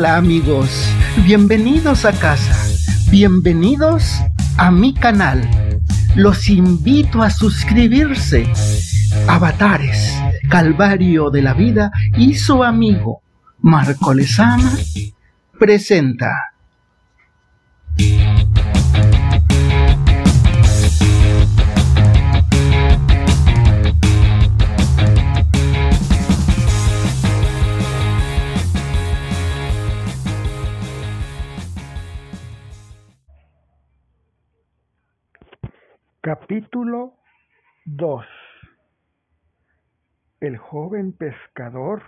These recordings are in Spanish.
Hola amigos, bienvenidos a casa, bienvenidos a mi canal. Los invito a suscribirse. Avatares, Calvario de la Vida y su amigo Marco Lezama presenta. Capítulo 2 El joven pescador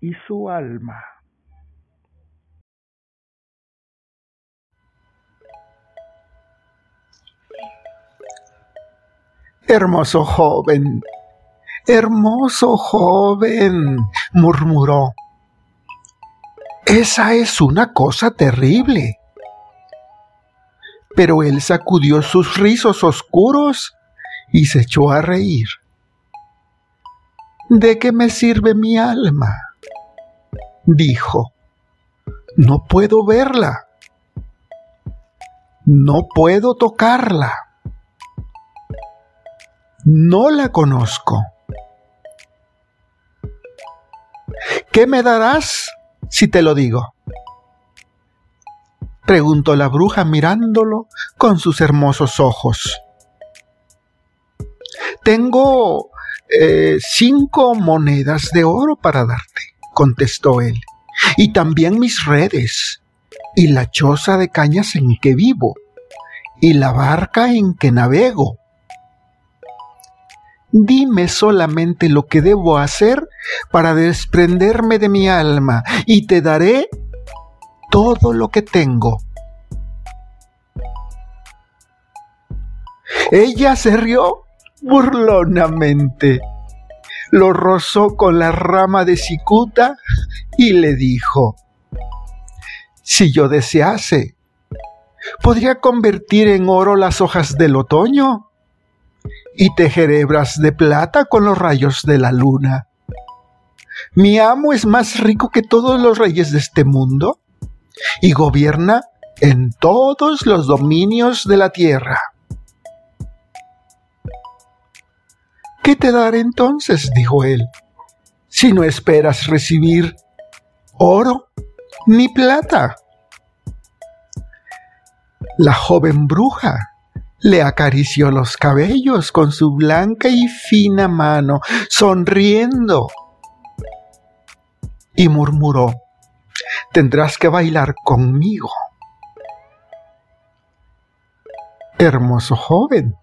y su alma. Hermoso joven, hermoso joven, murmuró. Esa es una cosa terrible pero él sacudió sus rizos oscuros y se echó a reír. ¿De qué me sirve mi alma? dijo. No puedo verla. No puedo tocarla. No la conozco. ¿Qué me darás si te lo digo? Preguntó la bruja mirándolo con sus hermosos ojos. Tengo eh, cinco monedas de oro para darte, contestó él, y también mis redes, y la choza de cañas en que vivo, y la barca en que navego. Dime solamente lo que debo hacer para desprenderme de mi alma, y te daré todo lo que tengo. Ella se rió burlonamente, lo rozó con la rama de cicuta y le dijo, si yo desease, podría convertir en oro las hojas del otoño y tejer hebras de plata con los rayos de la luna. Mi amo es más rico que todos los reyes de este mundo y gobierna en todos los dominios de la tierra. ¿Qué te daré entonces? dijo él, si no esperas recibir oro ni plata. La joven bruja le acarició los cabellos con su blanca y fina mano, sonriendo, y murmuró, tendrás que bailar conmigo. Hermoso joven.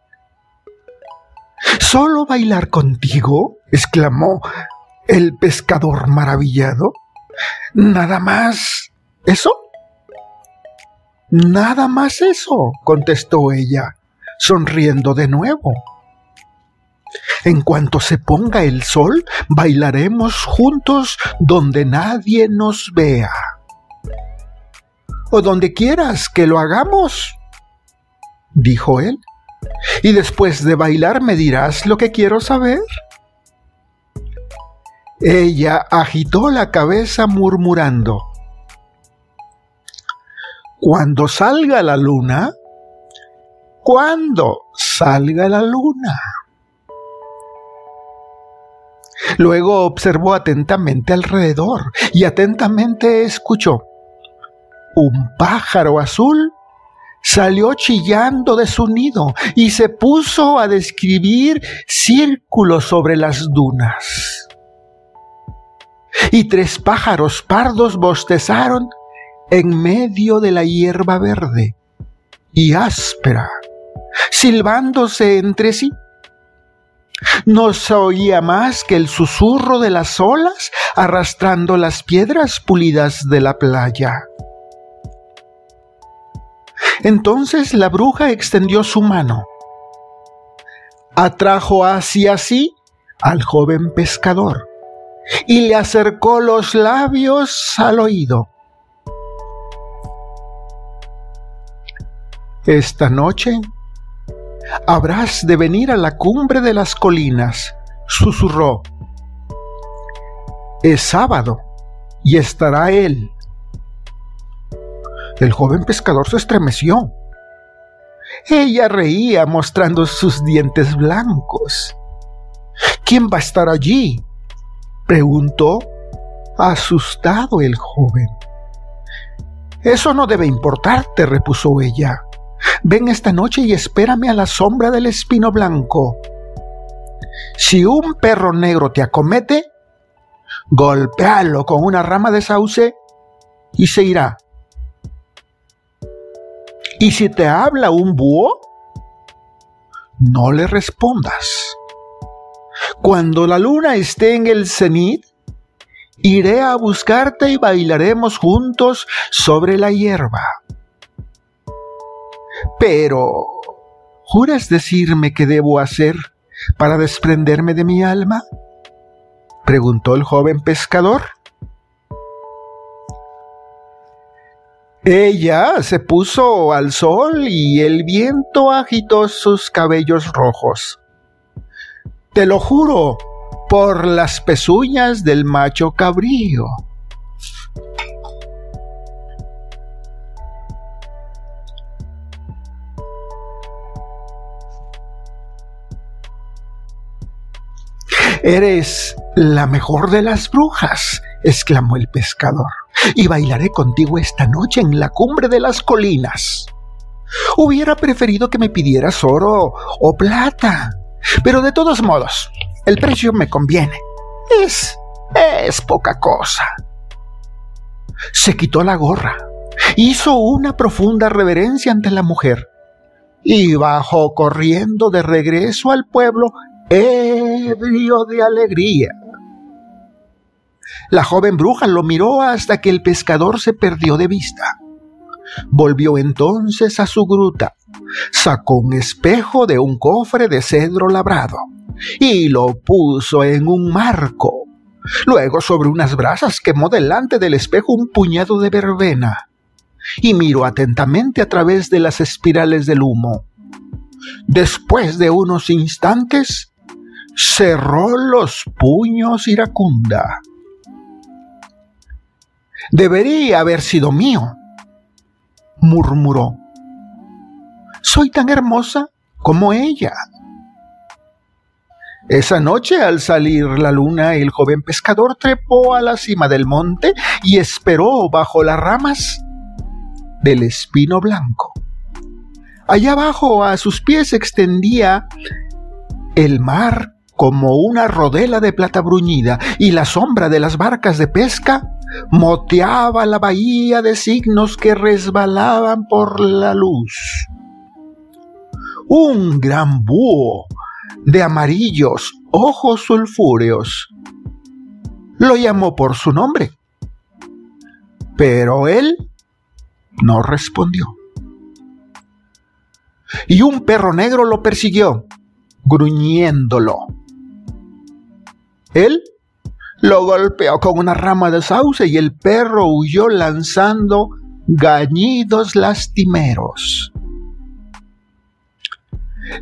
¿Solo bailar contigo? exclamó el pescador maravillado. ¿Nada más eso? Nada más eso, contestó ella, sonriendo de nuevo. En cuanto se ponga el sol, bailaremos juntos donde nadie nos vea o donde quieras que lo hagamos, dijo él. Y después de bailar me dirás lo que quiero saber. Ella agitó la cabeza murmurando. Cuando salga la luna, cuando salga la luna. Luego observó atentamente alrededor y atentamente escuchó un pájaro azul salió chillando de su nido y se puso a describir círculos sobre las dunas. Y tres pájaros pardos bostezaron en medio de la hierba verde y áspera, silbándose entre sí. No se oía más que el susurro de las olas arrastrando las piedras pulidas de la playa. Entonces la bruja extendió su mano, atrajo hacia sí al joven pescador y le acercó los labios al oído. Esta noche habrás de venir a la cumbre de las colinas, susurró. Es sábado y estará él. El joven pescador se estremeció. Ella reía mostrando sus dientes blancos. ¿Quién va a estar allí? preguntó asustado el joven. Eso no debe importarte, repuso ella. Ven esta noche y espérame a la sombra del espino blanco. Si un perro negro te acomete, golpéalo con una rama de sauce y se irá. Y si te habla un búho, no le respondas. Cuando la luna esté en el cenit, iré a buscarte y bailaremos juntos sobre la hierba. Pero, ¿juras decirme qué debo hacer para desprenderme de mi alma? preguntó el joven pescador. Ella se puso al sol y el viento agitó sus cabellos rojos. Te lo juro, por las pezuñas del macho cabrío. Eres la mejor de las brujas, exclamó el pescador, y bailaré contigo esta noche en la cumbre de las colinas. Hubiera preferido que me pidieras oro o plata, pero de todos modos, el precio me conviene. Es... es poca cosa. Se quitó la gorra, hizo una profunda reverencia ante la mujer y bajó corriendo de regreso al pueblo ebrio de alegría. La joven bruja lo miró hasta que el pescador se perdió de vista. Volvió entonces a su gruta, sacó un espejo de un cofre de cedro labrado y lo puso en un marco. Luego sobre unas brasas quemó delante del espejo un puñado de verbena y miró atentamente a través de las espirales del humo. Después de unos instantes, cerró los puños iracunda. Debería haber sido mío, murmuró. Soy tan hermosa como ella. Esa noche, al salir la luna, el joven pescador trepó a la cima del monte y esperó bajo las ramas del espino blanco. Allá abajo, a sus pies, extendía el mar como una rodela de plata bruñida, y la sombra de las barcas de pesca moteaba la bahía de signos que resbalaban por la luz. Un gran búho de amarillos ojos sulfúreos lo llamó por su nombre, pero él no respondió. Y un perro negro lo persiguió, gruñéndolo. Él lo golpeó con una rama de sauce y el perro huyó lanzando gañidos lastimeros.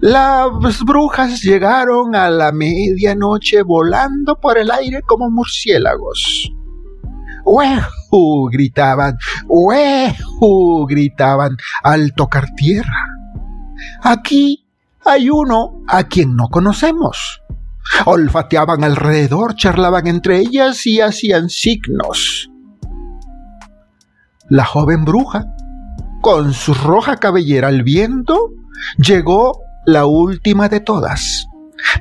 Las brujas llegaron a la medianoche volando por el aire como murciélagos. ¡Uehu! gritaban, ¡Uehu! gritaban al tocar tierra. Aquí hay uno a quien no conocemos. Olfateaban alrededor, charlaban entre ellas y hacían signos. La joven bruja, con su roja cabellera al viento, llegó la última de todas.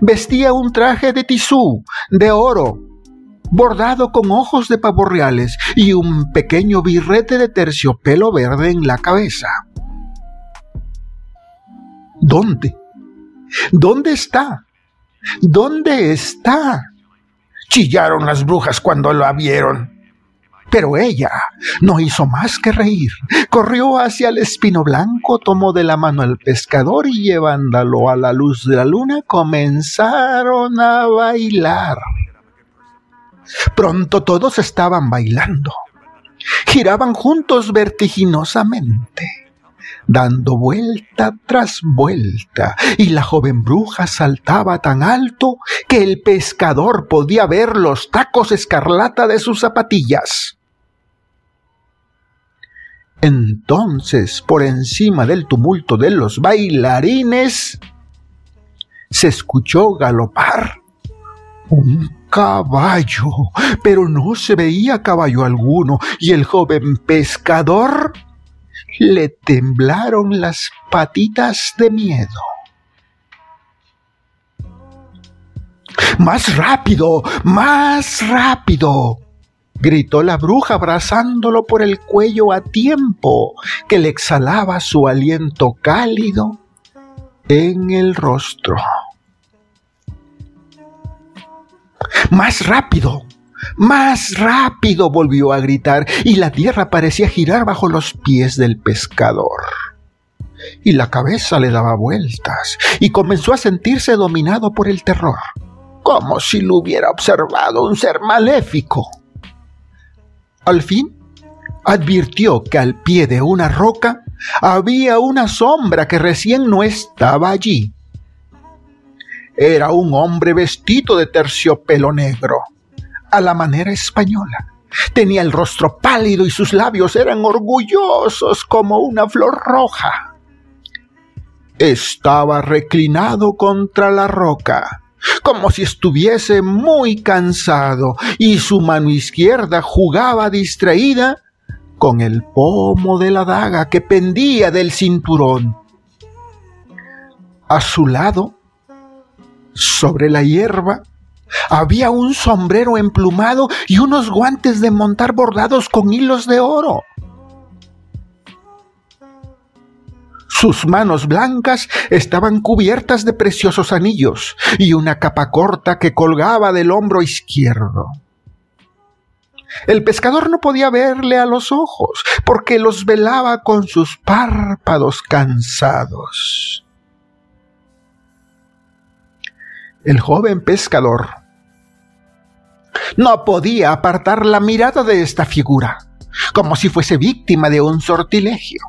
Vestía un traje de tisú, de oro, bordado con ojos de pavos reales y un pequeño birrete de terciopelo verde en la cabeza. ¿Dónde? ¿Dónde está? ¿Dónde está? Chillaron las brujas cuando la vieron. Pero ella no hizo más que reír. Corrió hacia el espino blanco, tomó de la mano al pescador y llevándolo a la luz de la luna comenzaron a bailar. Pronto todos estaban bailando. Giraban juntos vertiginosamente. Dando vuelta tras vuelta, y la joven bruja saltaba tan alto que el pescador podía ver los tacos escarlata de sus zapatillas. Entonces, por encima del tumulto de los bailarines, se escuchó galopar un caballo, pero no se veía caballo alguno, y el joven pescador le temblaron las patitas de miedo. Más rápido, más rápido, gritó la bruja abrazándolo por el cuello a tiempo que le exhalaba su aliento cálido en el rostro. Más rápido, más rápido volvió a gritar y la tierra parecía girar bajo los pies del pescador. Y la cabeza le daba vueltas y comenzó a sentirse dominado por el terror, como si lo hubiera observado un ser maléfico. Al fin, advirtió que al pie de una roca había una sombra que recién no estaba allí. Era un hombre vestido de terciopelo negro a la manera española. Tenía el rostro pálido y sus labios eran orgullosos como una flor roja. Estaba reclinado contra la roca, como si estuviese muy cansado, y su mano izquierda jugaba distraída con el pomo de la daga que pendía del cinturón. A su lado, sobre la hierba, había un sombrero emplumado y unos guantes de montar bordados con hilos de oro. Sus manos blancas estaban cubiertas de preciosos anillos y una capa corta que colgaba del hombro izquierdo. El pescador no podía verle a los ojos porque los velaba con sus párpados cansados. El joven pescador no podía apartar la mirada de esta figura, como si fuese víctima de un sortilegio.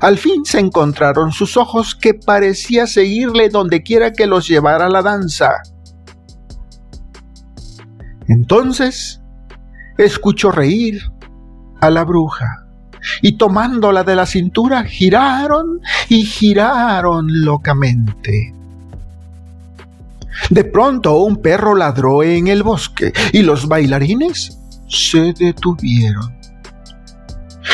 Al fin se encontraron sus ojos que parecía seguirle donde quiera que los llevara la danza. Entonces escuchó reír a la bruja y tomándola de la cintura giraron y giraron locamente. De pronto un perro ladró en el bosque y los bailarines se detuvieron.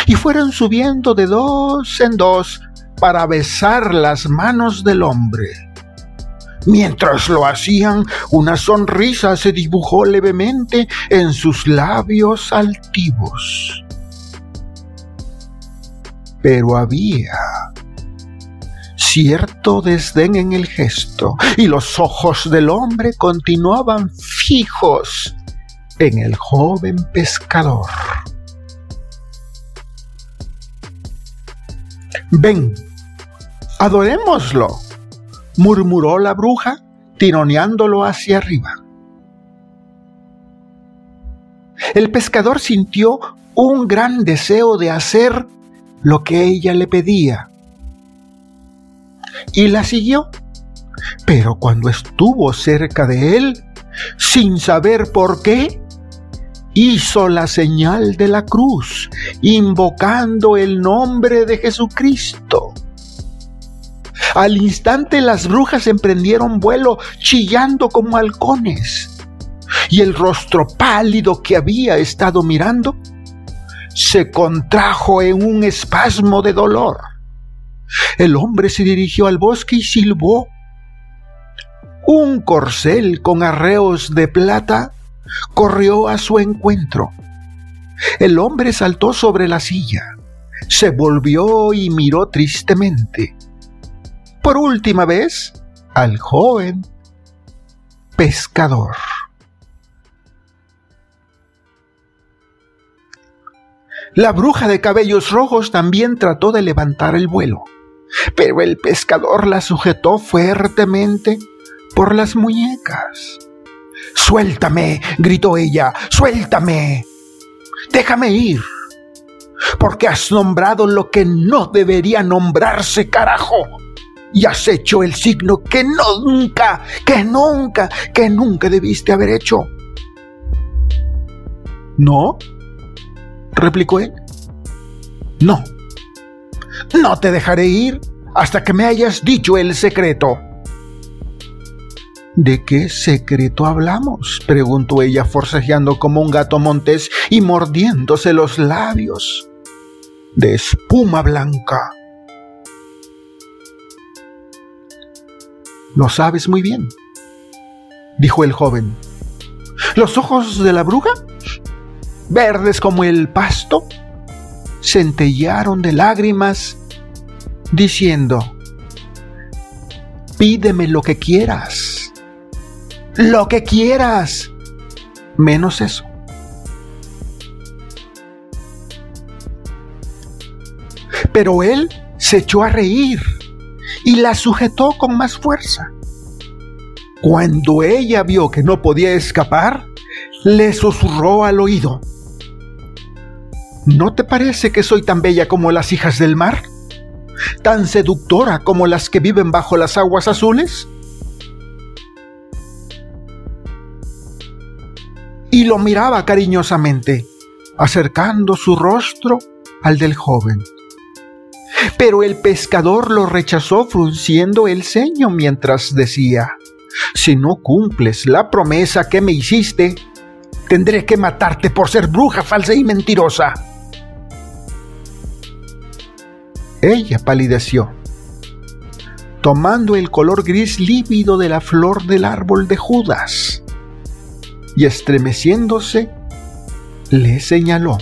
Y fueron subiendo de dos en dos para besar las manos del hombre. Mientras lo hacían, una sonrisa se dibujó levemente en sus labios altivos. Pero había cierto desdén en el gesto, y los ojos del hombre continuaban fijos en el joven pescador. Ven, adorémoslo, murmuró la bruja, tironeándolo hacia arriba. El pescador sintió un gran deseo de hacer lo que ella le pedía y la siguió. Pero cuando estuvo cerca de él, sin saber por qué, hizo la señal de la cruz, invocando el nombre de Jesucristo. Al instante las brujas emprendieron vuelo chillando como halcones, y el rostro pálido que había estado mirando se contrajo en un espasmo de dolor. El hombre se dirigió al bosque y silbó. Un corcel con arreos de plata corrió a su encuentro. El hombre saltó sobre la silla, se volvió y miró tristemente. Por última vez al joven pescador. La bruja de cabellos rojos también trató de levantar el vuelo pero el pescador la sujetó fuertemente por las muñecas. Suéltame, gritó ella, suéltame. Déjame ir. porque has nombrado lo que no debería nombrarse, carajo. Y has hecho el signo que nunca, que nunca, que nunca debiste haber hecho. ¿No? replicó él. No. No te dejaré ir hasta que me hayas dicho el secreto. ¿De qué secreto hablamos? preguntó ella forcejeando como un gato montés y mordiéndose los labios. De espuma blanca. Lo sabes muy bien, dijo el joven. Los ojos de la bruja, verdes como el pasto, centellaron de lágrimas, diciendo, pídeme lo que quieras, lo que quieras, menos eso. Pero él se echó a reír y la sujetó con más fuerza. Cuando ella vio que no podía escapar, le susurró al oído, ¿No te parece que soy tan bella como las hijas del mar? ¿Tan seductora como las que viven bajo las aguas azules? Y lo miraba cariñosamente, acercando su rostro al del joven. Pero el pescador lo rechazó frunciendo el ceño mientras decía, si no cumples la promesa que me hiciste, tendré que matarte por ser bruja falsa y mentirosa. Ella palideció, tomando el color gris lívido de la flor del árbol de Judas, y estremeciéndose, le señaló.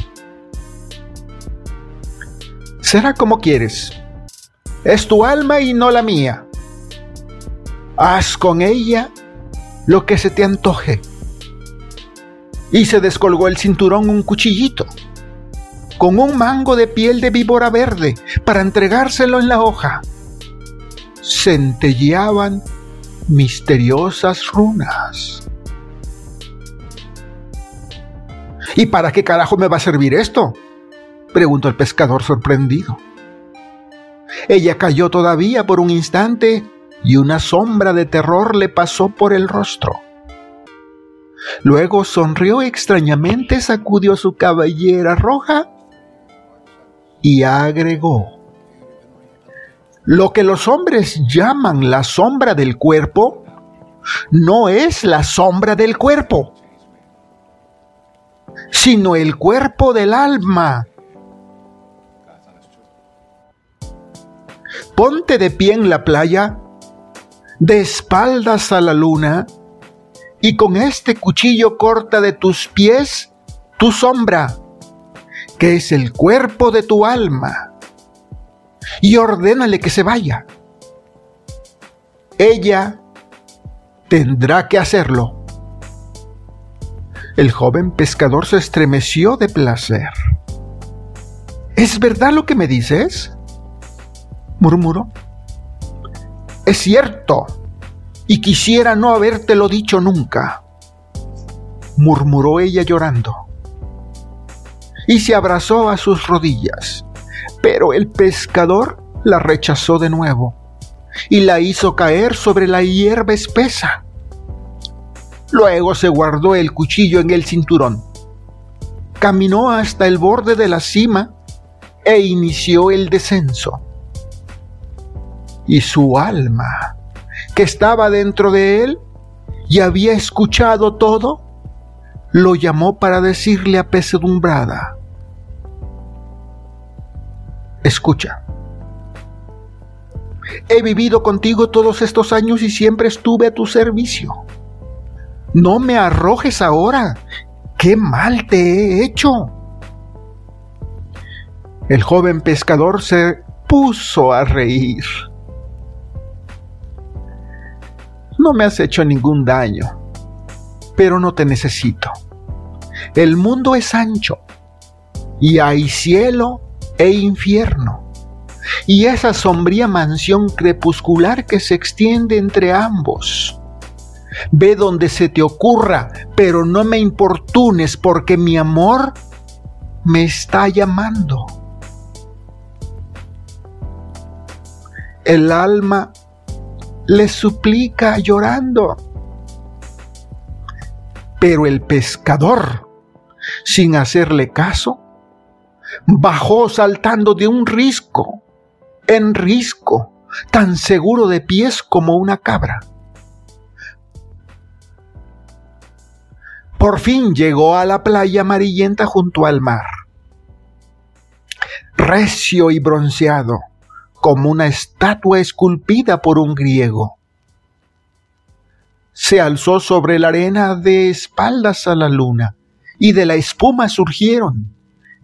Será como quieres. Es tu alma y no la mía. Haz con ella lo que se te antoje. Y se descolgó el cinturón un cuchillito con un mango de piel de víbora verde para entregárselo en la hoja. Centelleaban misteriosas runas. ¿Y para qué carajo me va a servir esto? preguntó el pescador sorprendido. Ella cayó todavía por un instante y una sombra de terror le pasó por el rostro. Luego sonrió extrañamente, sacudió su cabellera roja y agregó, lo que los hombres llaman la sombra del cuerpo, no es la sombra del cuerpo, sino el cuerpo del alma. Ponte de pie en la playa, de espaldas a la luna, y con este cuchillo corta de tus pies tu sombra que es el cuerpo de tu alma, y ordénale que se vaya. Ella tendrá que hacerlo. El joven pescador se estremeció de placer. ¿Es verdad lo que me dices? murmuró. Es cierto, y quisiera no habértelo dicho nunca, murmuró ella llorando y se abrazó a sus rodillas. Pero el pescador la rechazó de nuevo y la hizo caer sobre la hierba espesa. Luego se guardó el cuchillo en el cinturón, caminó hasta el borde de la cima e inició el descenso. Y su alma, que estaba dentro de él y había escuchado todo, lo llamó para decirle apesadumbrada, escucha, he vivido contigo todos estos años y siempre estuve a tu servicio. No me arrojes ahora, qué mal te he hecho. El joven pescador se puso a reír. No me has hecho ningún daño, pero no te necesito. El mundo es ancho y hay cielo e infierno, y esa sombría mansión crepuscular que se extiende entre ambos. Ve donde se te ocurra, pero no me importunes porque mi amor me está llamando. El alma le suplica llorando. Pero el pescador, sin hacerle caso, bajó saltando de un risco en risco, tan seguro de pies como una cabra. Por fin llegó a la playa amarillenta junto al mar. Recio y bronceado, como una estatua esculpida por un griego. Se alzó sobre la arena de espaldas a la luna, y de la espuma surgieron,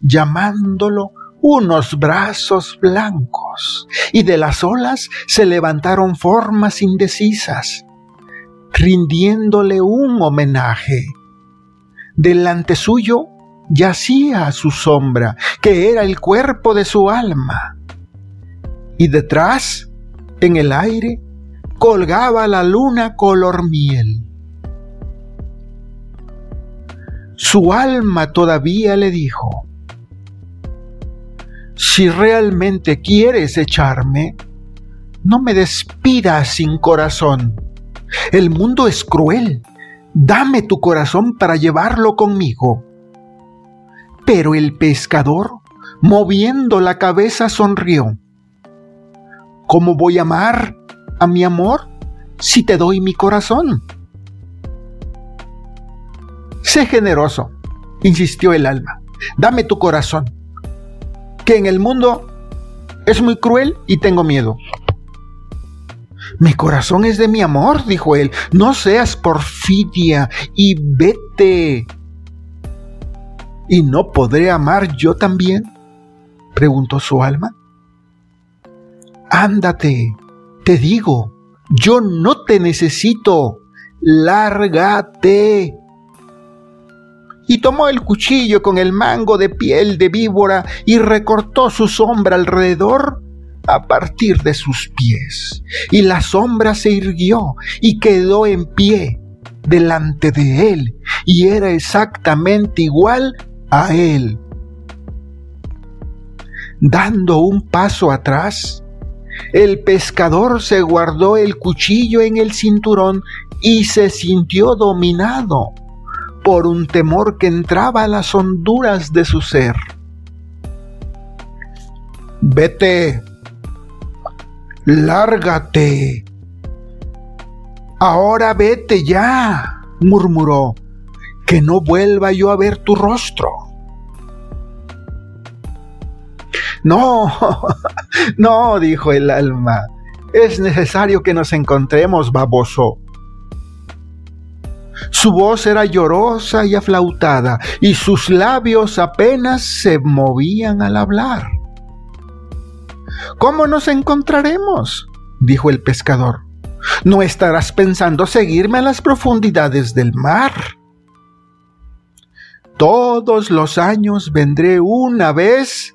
llamándolo unos brazos blancos, y de las olas se levantaron formas indecisas, rindiéndole un homenaje. Delante suyo yacía su sombra, que era el cuerpo de su alma. Y detrás, en el aire, colgaba la luna color miel. Su alma todavía le dijo, si realmente quieres echarme, no me despidas sin corazón. El mundo es cruel. Dame tu corazón para llevarlo conmigo. Pero el pescador, moviendo la cabeza, sonrió. ¿Cómo voy a amar a mi amor si te doy mi corazón? Sé generoso, insistió el alma. Dame tu corazón que en el mundo es muy cruel y tengo miedo. Mi corazón es de mi amor, dijo él. No seas porfidia y vete. ¿Y no podré amar yo también? preguntó su alma. Ándate, te digo, yo no te necesito. Lárgate y tomó el cuchillo con el mango de piel de víbora y recortó su sombra alrededor a partir de sus pies. Y la sombra se irguió y quedó en pie delante de él y era exactamente igual a él. Dando un paso atrás, el pescador se guardó el cuchillo en el cinturón y se sintió dominado por un temor que entraba a las honduras de su ser. Vete, lárgate. Ahora vete ya, murmuró, que no vuelva yo a ver tu rostro. No, no, dijo el alma, es necesario que nos encontremos, baboso. Su voz era llorosa y aflautada, y sus labios apenas se movían al hablar. ¿Cómo nos encontraremos? dijo el pescador. ¿No estarás pensando seguirme a las profundidades del mar? Todos los años vendré una vez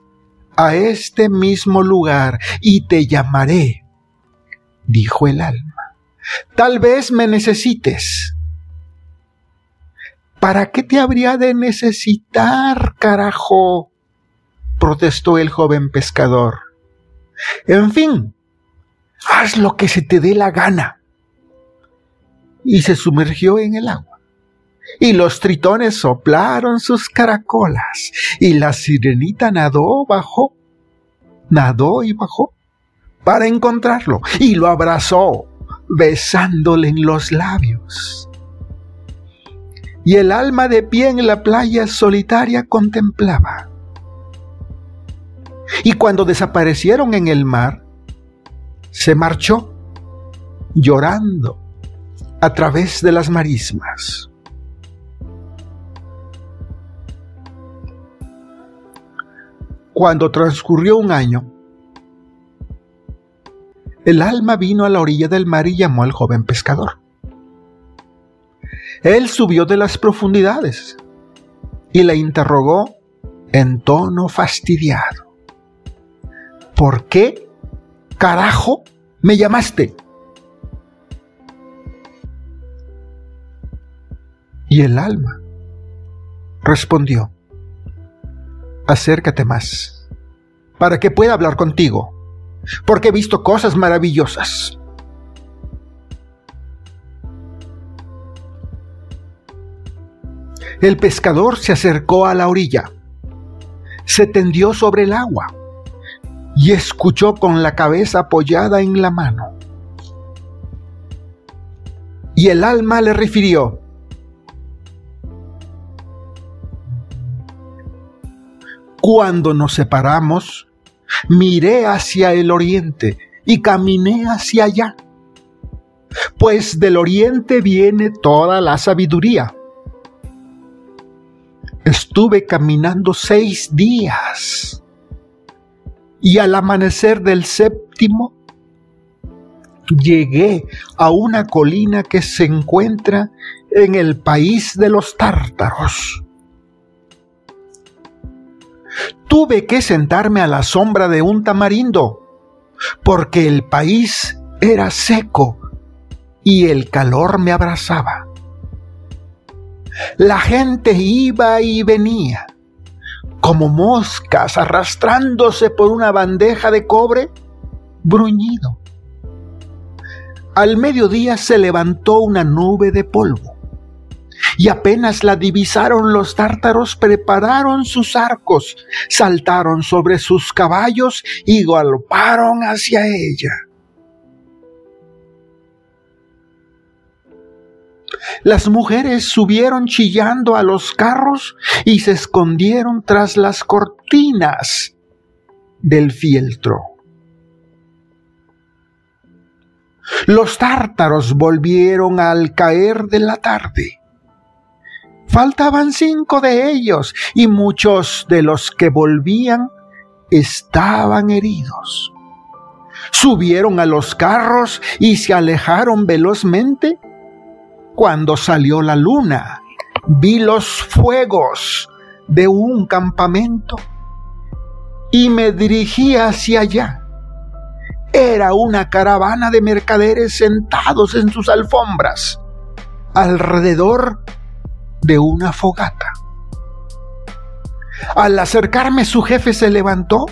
a este mismo lugar y te llamaré, dijo el alma. Tal vez me necesites ¿Para qué te habría de necesitar, carajo? protestó el joven pescador. En fin, haz lo que se te dé la gana. Y se sumergió en el agua. Y los tritones soplaron sus caracolas. Y la sirenita nadó, bajó, nadó y bajó para encontrarlo. Y lo abrazó, besándole en los labios y el alma de pie en la playa solitaria contemplaba. Y cuando desaparecieron en el mar, se marchó llorando a través de las marismas. Cuando transcurrió un año, el alma vino a la orilla del mar y llamó al joven pescador. Él subió de las profundidades y la interrogó en tono fastidiado. ¿Por qué, carajo, me llamaste? Y el alma respondió, acércate más, para que pueda hablar contigo, porque he visto cosas maravillosas. El pescador se acercó a la orilla, se tendió sobre el agua y escuchó con la cabeza apoyada en la mano. Y el alma le refirió, Cuando nos separamos, miré hacia el oriente y caminé hacia allá, pues del oriente viene toda la sabiduría. Estuve caminando seis días y al amanecer del séptimo llegué a una colina que se encuentra en el país de los tártaros tuve que sentarme a la sombra de un tamarindo, porque el país era seco y el calor me abrazaba. La gente iba y venía, como moscas arrastrándose por una bandeja de cobre bruñido. Al mediodía se levantó una nube de polvo y apenas la divisaron los tártaros, prepararon sus arcos, saltaron sobre sus caballos y galoparon hacia ella. Las mujeres subieron chillando a los carros y se escondieron tras las cortinas del fieltro. Los tártaros volvieron al caer de la tarde. Faltaban cinco de ellos y muchos de los que volvían estaban heridos. Subieron a los carros y se alejaron velozmente. Cuando salió la luna, vi los fuegos de un campamento y me dirigí hacia allá. Era una caravana de mercaderes sentados en sus alfombras. Alrededor de una fogata. Al acercarme su jefe se levantó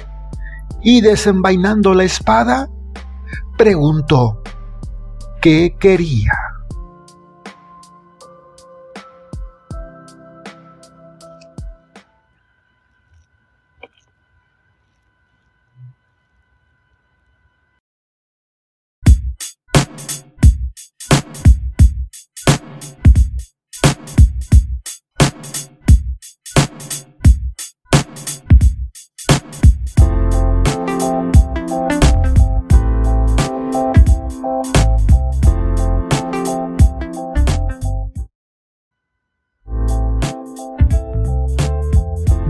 y desenvainando la espada, preguntó qué quería.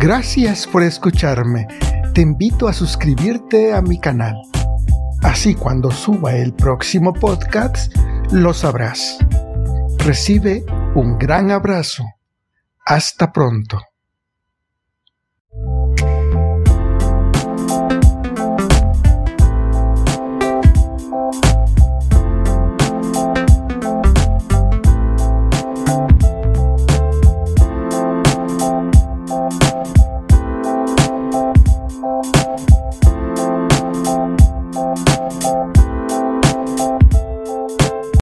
Gracias por escucharme. Te invito a suscribirte a mi canal. Así cuando suba el próximo podcast, lo sabrás. Recibe un gran abrazo. Hasta pronto.